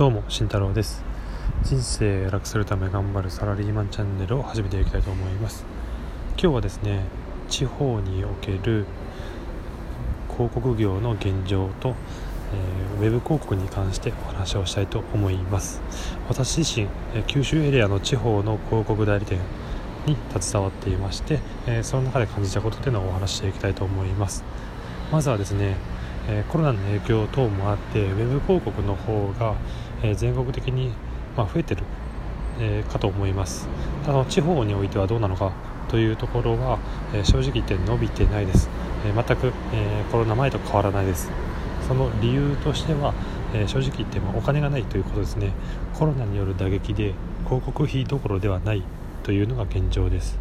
どうも慎太郎です。人生楽するため頑張るサラリーマンチャンネルを始めていきたいと思います。今日はですね地方における広告業の現状と、えー、ウェブ広告に関してお話をしたいと思います。私自身、え九州エリアの地方の広告代理店に携わっていまして、えー、その中で感じたことというのをお話していきたいと思います。まずはですねえコロナの影響等もあってウェブ広告の方が、え全国的に、ま増えてる、えかと思います。ただ地方においてはどうなのかというところは、え正直言って伸びてないです、え全く、えコロナ前と変わらないです。その理由としては、え正直言ってもお金がないということですね。コロナによる打撃で広告費どころではないというのが現状です。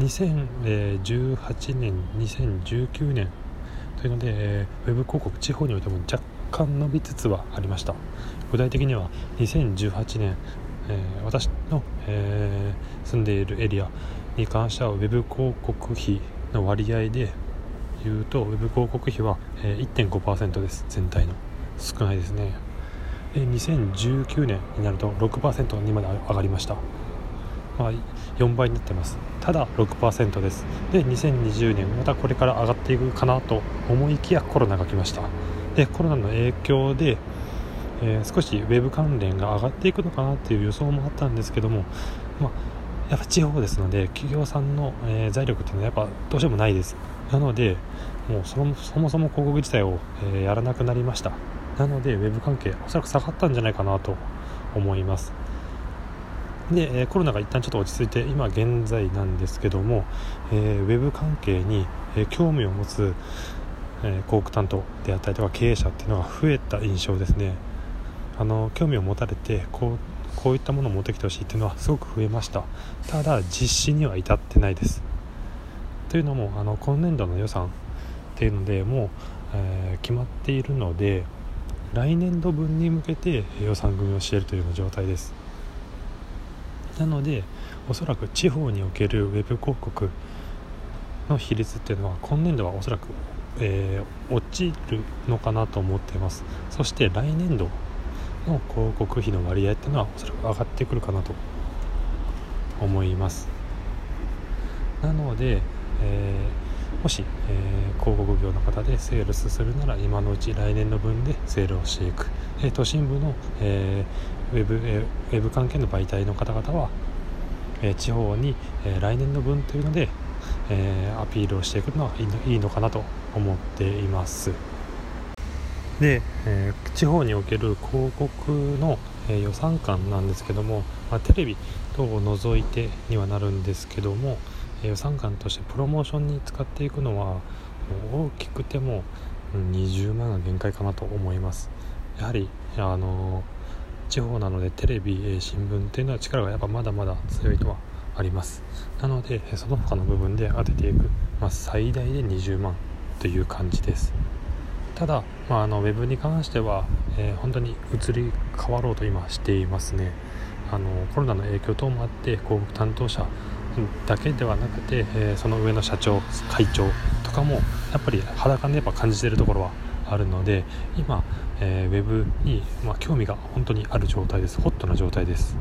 2018年2019年というので、えー、ウェブ広告地方においても若干伸びつつはありました。具体的には2018年、えー、私の、えー、住んでいるエリアに関してはウェブ広告費の割合で言うとウェブ広告費は、え、1.5%です。全体の。少ないですね。で2019年になると6%にまで上がりました。まあ、4倍になってます。ただ6%です。で2020年またこれから上がっていくかなと思いきやコロナが来ました。でコロナの影響で、えー、少しウェブ関連が上がっていくのかなっていう予想もあったんですけども、まあ、やっぱ地方ですので企業さんの、えー、財力っていうのはやっぱどうしてもないです。なのでもうそもそも広告自体を、えー、やらなくなりました。なのでウェブ関係おそらく下がったんじゃないかなと思います。で、コロナが一旦ちょっと落ち着いて今現在なんですけども、えー、ウェブ関係に、興味を持つ、えー、広告担当であったりとか経営者っていうのが増えた印象ですね。あの興味を持たれてこうこういったものを持ってきてほしいっていうのはすごく増えました。ただ実施には至ってないです。というのもあの今年度の予算っていうのでもう、えー、決まっているので来年度分に向けて予算組をしているというような状態です。なのでおそらく地方におけるウェブ広告の比率っていうのは今年度はおそらく、えー、落ちるのかなと思っています。そして来年度の広告費の割合っていうのはおそらく上がってくるかなと思います。なので、えー、もし、えー、広告業の方でセールスするなら今のうち来年の分でセールをしていく、え都心部の、えウェブ,、えウェブ関係の媒体の方々は、え地方に、え来年の分というので、えアピールをしていくのはいいのいいのかなと思っています。で、え地方における広告の、え予算感なんですけども、まあ、テレビ等を除いてにはなるんですけども、え予算感としてプロモーションに使っていくのは大きくても20万が限界かなと思います。やはりあの地方なのでテレビえ新聞っていうのは力がやっぱまだまだ強いとはあります。なのでその他の部分で当てていく、まあ、最大で20万。という感じです。ただ、まあ、あのウェブに関しては、えー、本当に移り変わろうと今していますね。あのコロナの影響等もあって広告担当者だけではなくて、えー、その上の社長会長とかもやっぱり裸でやっぱ感じているところはあるので今、えー、ウェブに、まあ、興味が本当にある状態です。ホットな状態です。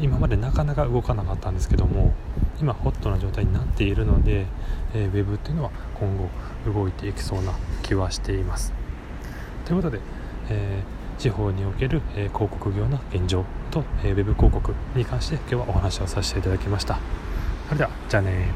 今までなかなか動かなかったんですけども今ホットな状態になっているので、えー、ウェブっていうのは今後動いていきそうな気はしています。ということで、えー、地方における、え、広告業の現状と、えー、ウェブ広告に関して今日はお話をさせていただきました。それではじゃあね